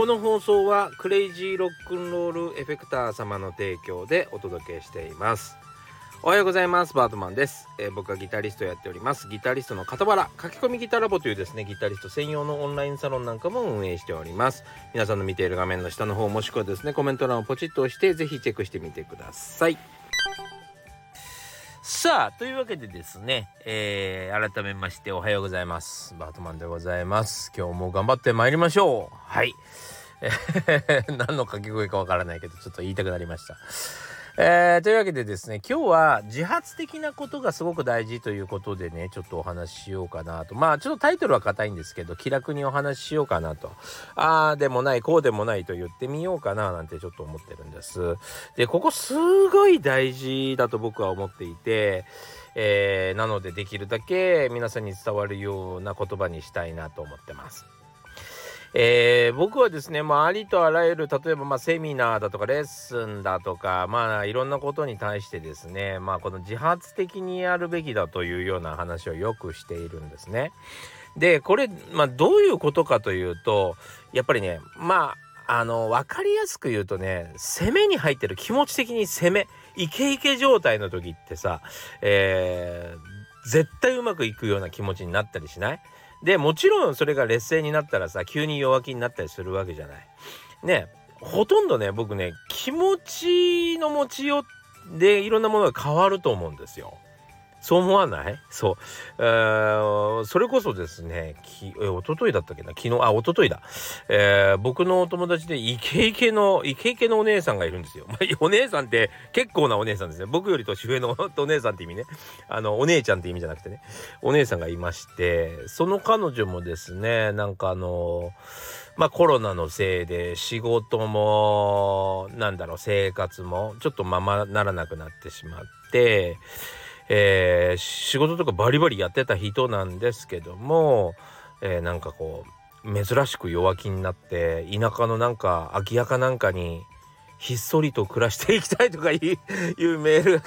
この放送はクレイジーロックンロールエフェクター様の提供でお届けしています。おはようございます。バートマンです、えー、僕はギタリストやっております。ギタリストの傍ら書き込みギタラボというですねギタリスト専用のオンラインサロンなんかも運営しております。皆さんの見ている画面の下の方もしくはですねコメント欄をポチッと押してぜひチェックしてみてください。さあというわけでですね、えー、改めましておはようございます。バートマンでございます。今日も頑張ってまいりましょう。はい。何の掛け声かわからないけどちょっと言いたくなりました。えー、というわけでですね今日は自発的なことがすごく大事ということでねちょっとお話ししようかなと。まあちょっとタイトルは硬いんですけど気楽にお話ししようかなと。ああでもないこうでもないと言ってみようかななんてちょっと思ってるんです。でここすごい大事だと僕は思っていてえー、なのでできるだけ皆さんに伝わるような言葉にしたいなと思ってます。えー、僕はですね、まあ、ありとあらゆる例えばまあセミナーだとかレッスンだとかまあいろんなことに対してですねまあこの自発的にやるべきだというような話をよくしているんですね。でこれ、まあ、どういうことかというとやっぱりねまああの分かりやすく言うとね攻めに入ってる気持ち的に攻めイケイケ状態の時ってさ、えー、絶対うまくいくような気持ちになったりしない？でもちろんそれが劣勢になったらさ急に弱気になったりするわけじゃない。ねほとんどね僕ね気持ちの持ちようでいろんなものが変わると思うんですよ。そう思わない？そう、えー、それこそですねきえ一昨日だったっけな？昨日あ一昨日だ、えー、僕のお友達でイケイケのイケイケのお姉さんがいるんですよ、まあ、お姉さんって結構なお姉さんですね。僕より年上の お姉さんって意味ね。あのお姉ちゃんって意味じゃなくてね。お姉さんがいましてその彼女もですねなんかあのまあコロナのせいで仕事もなんだろう生活もちょっとままならなくなってしまってえー、仕事とかバリバリやってた人なんですけども、えー、なんかこう珍しく弱気になって田舎のなんか空き家かなんかにひっそりと暮らしていきたいとかいうメールが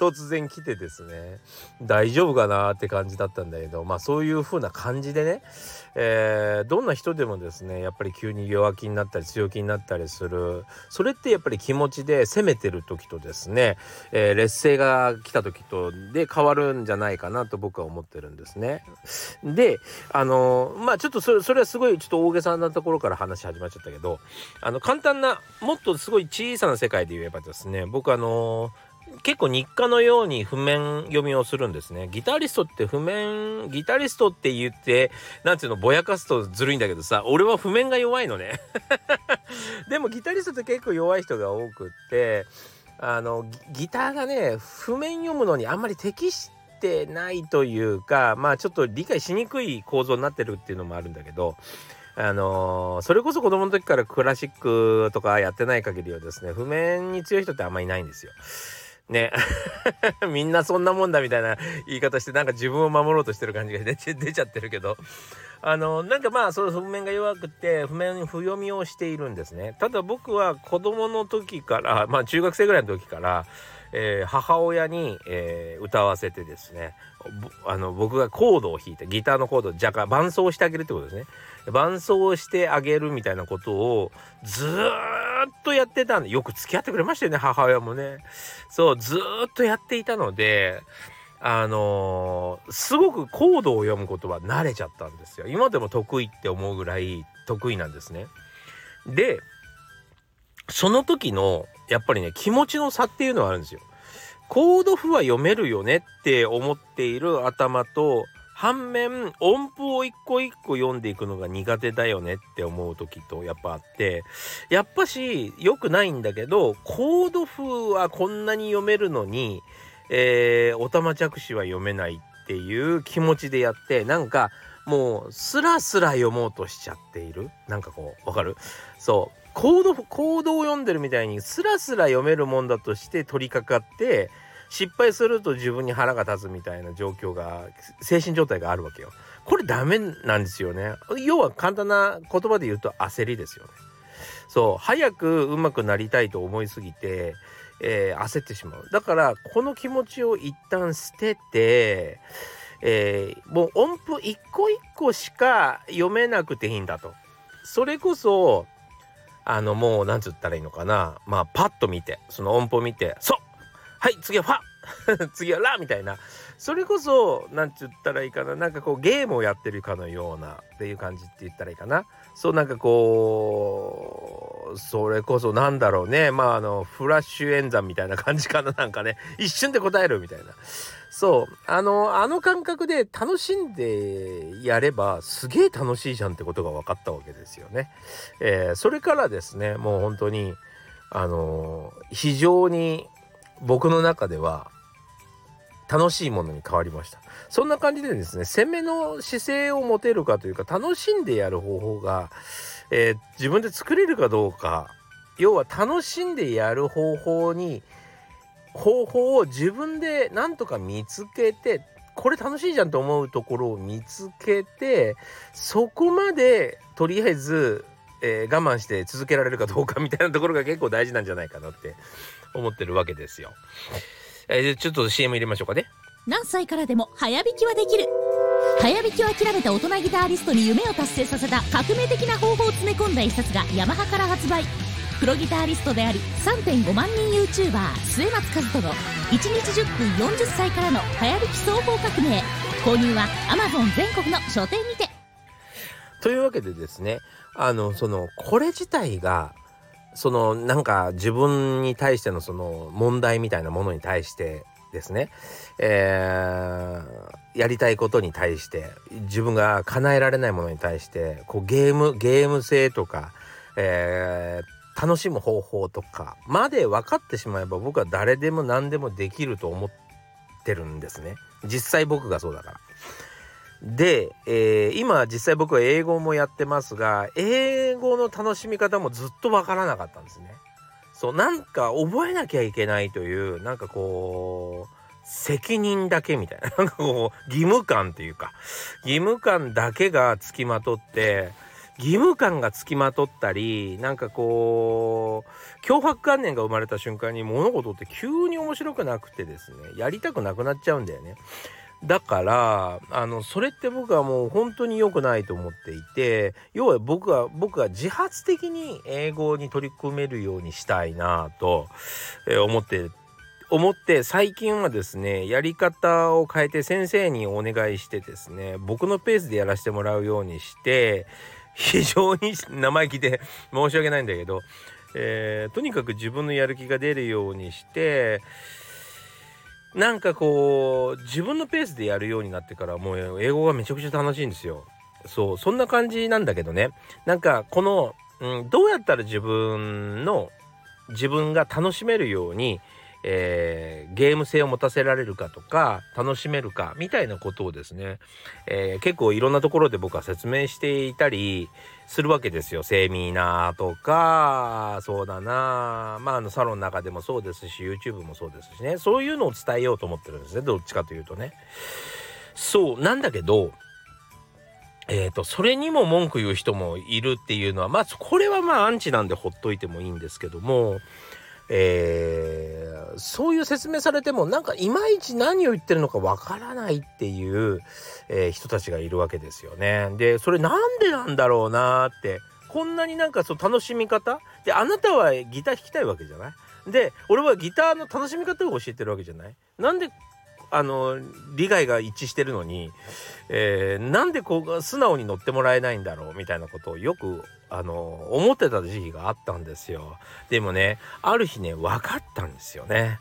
突然来てですね。大丈夫かなって感じだったんだけどまあそういう風な感じでね、えー、どんな人でもですねやっぱり急に弱気になったり強気になったりする。それってやっぱり気持ちで攻めてる時とですね、えー、劣勢が来た時とで変わるんじゃないかなと僕は思ってるんですね。であのまあちょっとそれそれはすごいちょっと大げさなところから話始まっちゃったけどあの簡単なもっとすごい小さな世界で言えばですね僕あの結構日課のように譜面読みをするんですね。ギタリストって譜面、ギタリストって言って、なんていうの、ぼやかすとずるいんだけどさ、俺は譜面が弱いのね。でもギタリストって結構弱い人が多くって、あの、ギターがね、譜面読むのにあんまり適してないというか、まあちょっと理解しにくい構造になってるっていうのもあるんだけど、あのー、それこそ子供の時からクラシックとかやってない限りはですね譜面に強い人ってあんまりいないんですよ。ね。みんなそんなもんだみたいな言い方してなんか自分を守ろうとしてる感じが出 ちゃってるけど。あのなんかまあその譜面が弱くて譜面に譜読みをしているんですね。ただ僕は子供の時からまあ中学生ぐらいの時からえー、母親に、えー、歌わせてですねあの僕がコードを弾いてギターのコード若干伴奏してあげるってことですね。伴奏してあげるみたいなことをずっとやってたんでよく付き合ってくれましたよね母親もね。そうずっとやっていたのであのー、すごくコードを読むことは慣れちゃったんですよ。今でも得意って思うぐらい得意なんですね。でその時のやっぱりね気持ちの差っていうのはあるんですよ。コード譜は読めるよねって思っている頭と反面音符を一個一個読んでいくのが苦手だよねって思う時とやっぱあってやっぱし良くないんだけどコード譜はこんなに読めるのに、えー、おたま着手は読めないっていう気持ちでやってなんかもうスラスラ読もうとしちゃっている。なんかこうわかる？そう。コードコードを読んでるみたいにスラスラ読めるもんだとして取り掛かって失敗すると自分に腹が立つみたいな状況が精神状態があるわけよ。これダメなんですよね。要は簡単な言葉で言うと焦りですよね。そう早く上手くなりたいと思いすぎて、えー、焦ってしまう。だからこの気持ちを一旦捨てて、えー、もう音符一個一個しか読めなくていいんだと。それこそあのもうなんつったらいいのかな。まあパッと見てその音符見て「そうはい次はファ 次はラ」みたいな。それこそ何て言ったらいいかな。なんかこうゲームをやってるかのようなっていう感じって言ったらいいかな。そうなんかこうそれこそなんだろうね。まああのフラッシュ演算みたいな感じかな。なんかね。一瞬で答えるみたいな。そう。あのあの感覚で楽しんでやればすげえ楽しいじゃんってことが分かったわけですよね。えー、それからですねもう本当にあの非常に僕の中では楽しいものに変わりましたそんな感じでですね攻めの姿勢を持てるかというか楽しんでやる方法が、えー、自分で作れるかどうか要は楽しんでやる方法に方法を自分でなんとか見つけてこれ楽しいじゃんと思うところを見つけてそこまでとりあえず、えー、我慢して続けられるかどうかみたいなところが結構大事なんじゃないかなって思ってるわけですよ。えー、ちょっと CM 入れましょうかね。何歳からでも早弾きはできる。早弾きを諦めた大人ギタリストに夢を達成させた革命的な方法を詰め込んだ一冊がヤマハから発売。プロギタリストであり3.5万人 YouTuber 末松和人の1日10分40歳からの早弾き双方革命。購入は Amazon 全国の書店にて。というわけでですねあのそのこれ自体がそのなんか自分に対してのその問題みたいなものに対してですね、えー、やりたいことに対して自分が叶えられないものに対してこうゲームゲーム性とか、えー、楽しむ方法とかまで分かってしまえば僕は誰でも何でもできると思ってるんですね実際僕がそうだから。で、えー、今実際僕は英語もやってますが英語の楽しみ方もずっとわからなかったんですね。そうなんか覚えなきゃいけないというなんかこう責任だけみたいな なんかこう義務感っていうか義務感だけがつきまとって義務感がつきまとったりなんかこう脅迫観念が生まれた瞬間に物事って急に面白くなくてですねやりたくなくなっちゃうんだよね。だからあのそれって僕はもう本当に良くないと思っていて要は僕は僕は自発的に英語に取り組めるようにしたいなと、思って思って最近はですねやり方を変えて先生にお願いしてですね僕のペースでやらせてもらうようにして非常に生意気で 申し訳ないんだけど、えー、とにかく自分のやる気が出るようにしてなんかこう自分のペースでやるようになってからもう英語がめちゃくちゃ楽しいんですよ。そうそんな感じなんだけどねなんかこの、うん、どうやったら自分の自分が楽しめるようにえー、ゲーム性を持たせられるかとか楽しめるかみたいなことをですね、えー、結構いろんなところで僕は説明していたりするわけですよ。セミナーとかそうだなまああのサロンの中でもそうですし YouTube もそうですしね。そういうのを伝えようと思ってるんですねどっちかというとね。そうなんだけどえーと、それにも文句言う人もいるっていうのはまあこれはまあアンチなんでほっといてもいいんですけどもえ、そういう説明されてもなんかいまいち何を言ってるのかわからないっていう、えー、人たちがいるわけですよね。でそれなんでなんだろうなってこんなになんかそう楽しみ方？であなたはギター弾きたいわけじゃない？で俺はギターの楽しみ方を教えてるわけじゃない？なんであの利害が一致してるのに、えー、なんでこう素直に乗ってもらえないんだろうみたいなことをよくあの思ってた時期があったんですよ。でもねある日ね分かったんですよね。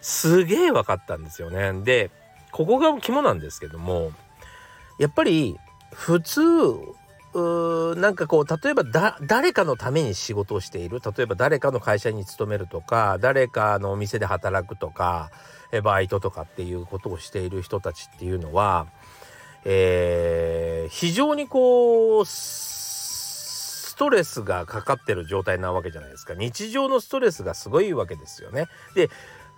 すげえ分かったんですよね。でここが肝なんですけどもやっぱり普通なんかこう例えばだ誰かのために仕事をしている例えば誰かの会社に勤めるとか誰かのお店で働くとかバイトとかっていうことをしている人たちっていうのは、えー、非常にこうストレスがかかってる状態なわけじゃないですか日常のストレスがすごいわけですよね。で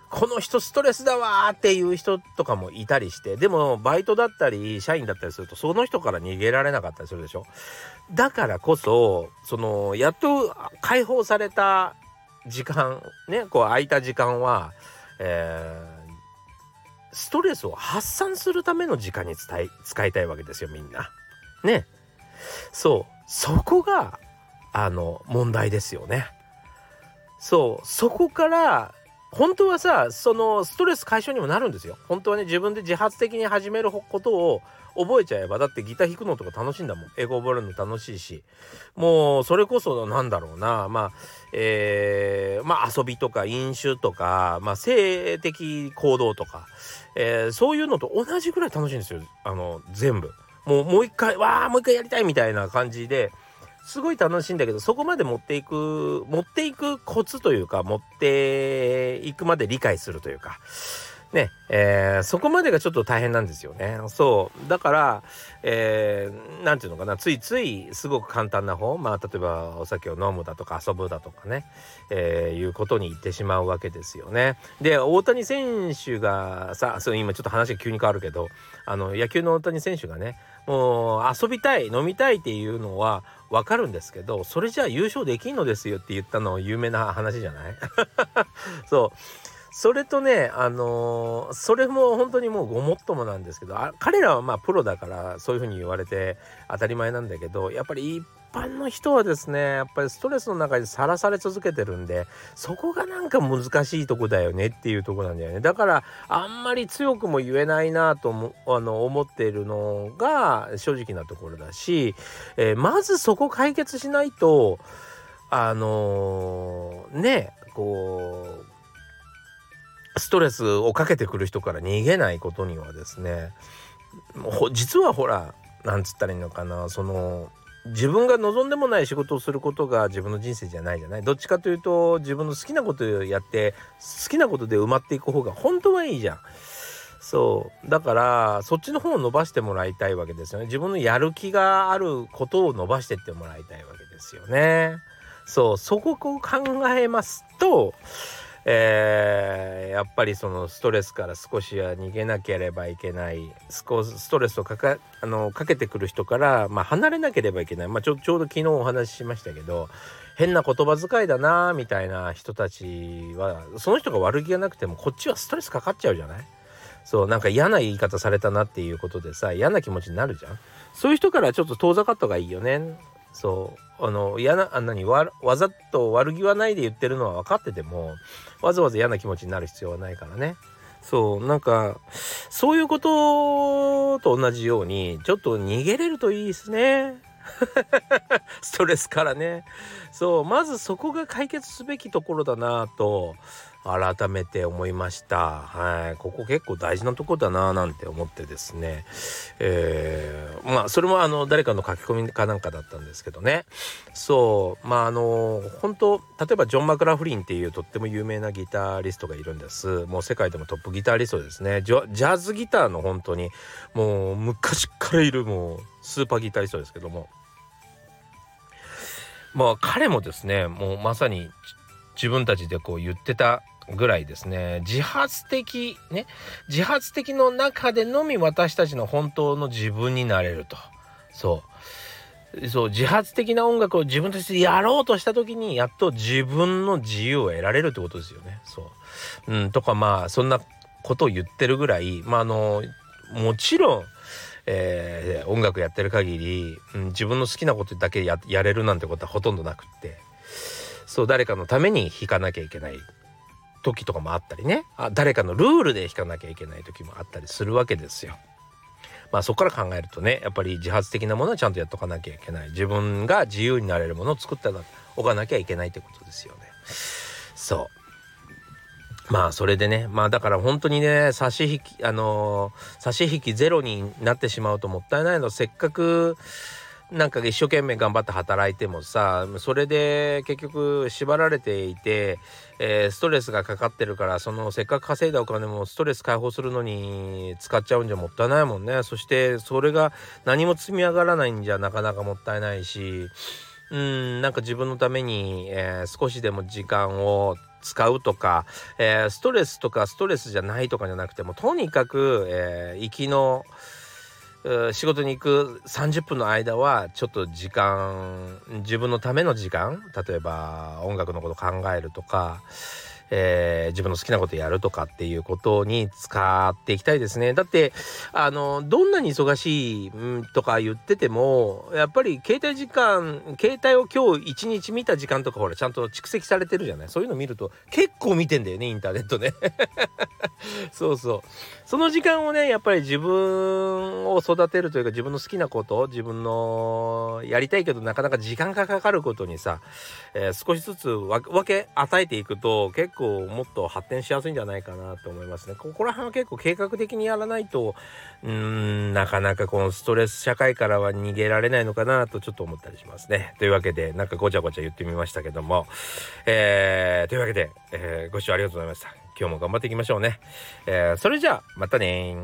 この人ストレスだわーっていう人とかもいたりしてでもバイトだったり社員だったりするとその人から逃げられなかったりするでしょだからこそそのやっと解放された時間ねこう空いた時間は、えー、ストレスを発散するための時間に使い使いたいわけですよみんな。ねそうそこがあの問題ですよね。そうそこから本当はさそのストレス解消にもなるんですよ。本当はね自分で自発的に始めることを覚えちゃえばだってギター弾くのとか楽しいんだもん英語覚えるの楽しいしもうそれこそなんだろうなまあえー、まあ遊びとか飲酒とか、まあ、性的行動とか、えー、そういうのと同じぐらい楽しいんですよあの全部。もうもう一回わあもう一回やりたいみたいな感じですごい楽しいんだけどそこまで持っていく持っていくコツというか持っていくまで理解するというか。ね、えー、そこまでがちょっと大変なんですよね。そう。だから、えー、なんていうのかな、ついついすごく簡単な方、まあ、例えばお酒を飲むだとか遊ぶだとかね、えー、いうことに行ってしまうわけですよね。で、大谷選手がさ、そう今ちょっと話が急に変わるけど、あの、野球の大谷選手がね、もう遊びたい、飲みたいっていうのはわかるんですけど、それじゃあ優勝できんのですよって言ったの有名な話じゃない？そう。それとね、あのー、それも本当にもうごもっともなんですけどあ彼らはまあプロだからそういうふうに言われて当たり前なんだけどやっぱり一般の人はですねやっぱりストレスの中にさらされ続けてるんでそこがなんか難しいとこだよねっていうとこなんだよね。だからあんまり強くも言えないなともあの思っているのが正直なところだし、えー、まずそこ解決しないとあのー、ねこうストレスをかけてくる人から逃げないことにはですね実はほらなんつったらいいのかなその自分が望んでもない仕事をすることが自分の人生じゃないじゃない。どっちかというと自分の好きなことやって好きなことで埋まっていく方が本当はいいじゃん。そう。だからそっちの方を伸ばしてもらいたいわけですよね。自分のやる気があることを伸ばしてってもらいたいわけですよね。そう。そこを考えますとえー、やっぱりそのストレスから少しは逃げなければいけない。ストレスをかかあのかけてくる人から、まあ、離れなければいけない、まあ、ちょちょうど昨日お話ししましたけど変な言葉遣いだなみたいな人たちはその人が悪気がなくてもこっちはストレスかかっちゃうじゃない？そうなんか嫌な言い方されたなっていうことでさ嫌な気持ちになるじゃん？そういう人からちょっと遠ざかった方がいいよね。そう。あの嫌なあ何わわざと悪気はないで言ってるのは分かっててもわざわざ嫌な気持ちになる必要はないからね。そうなんかそういうことと同じようにちょっと逃げれるといいですね。ストレスからねそうまずそこが解決すべきところだなと改めて思いました。はい。ここ結構大事なとこだななんて思ってですね。えー、まあ、それもあの、誰かの書き込みかなんかだったんですけどね。そう。まあ、あの、本当例えばジョン・マクラフリンっていうとっても有名なギタリストがいるんです。もう世界でもトップギタリストですね。ジャズギターの本当に、もう昔からいるもうスーパーギタリストですけども。まあ彼もですねもうまさに自分たちでこう言ってたぐらいですね。自発的ね自発的の中でのみ私たちの本当の自分になれると。そう。そう自発的な音楽を自分としてやろうとした時にやっと自分の自由を得られるってことですよね。そう、うん、とかまあそんなことを言ってるぐらいまああのもちろんえー、音楽やってる限り、うん、自分の好きなことだけやれるなんてことはほとんどなくってそう誰かのために弾かなきゃいけない時とかもあったりねあ誰かのルールで弾かなきゃいけない時もあったりするわけですよ。まあそこから考えるとねやっぱり自発的なものはちゃんとやっとかなきゃいけない自分が自由になれるものを作っておかなきゃいけないってことですよね。そうまあそれでねまあだから本当にね差し引きあのー、差し引きゼロになってしまうともったいないの。せっかくなんか一生懸命頑張って働いてもさそれで結局縛られていて、えー、ストレスがかかってるからそのせっかく稼いだお金もストレス解放するのに使っちゃうんじゃもったいないもんね。そしてそれが何も積み上がらないんじゃなかなかもったいないしうんなんか自分のために、えー、少しでも時間を使うとか、えー、ストレスとかストレスじゃないとかじゃなくてもとにかく、えー、行きの仕事に行く30分の間はちょっと時間自分のための時間例えば音楽のこと考えるとか、えー、自分の好きなことやるとかっていうことに使っていきたいですね。だってあのどんなに忙しい、うん、とか言っててもやっぱり携帯時間携帯を今日一日見た時間とかほらちゃんと蓄積されてるじゃないそういうの見ると結構見てんだよねインターネットね。そうそうその時間をねやっぱり自分を育てるというか自分の好きなこと自分のやりたいけどなかなか時間がかかることにさ、えー、少しずつ分け与えていくと結構もっと発展しやすいんじゃないかなと思いますね。ここら辺は結構計画的にやらないとうんなかなかこのストレス社会からは逃げられないのかなとちょっと思ったりしますね。というわけでなんかごちゃごちゃ言ってみましたけども、えー、というわけで、えー、ご視聴ありがとうございました。今日も頑張っていきましょうね。えー、それじゃあまたね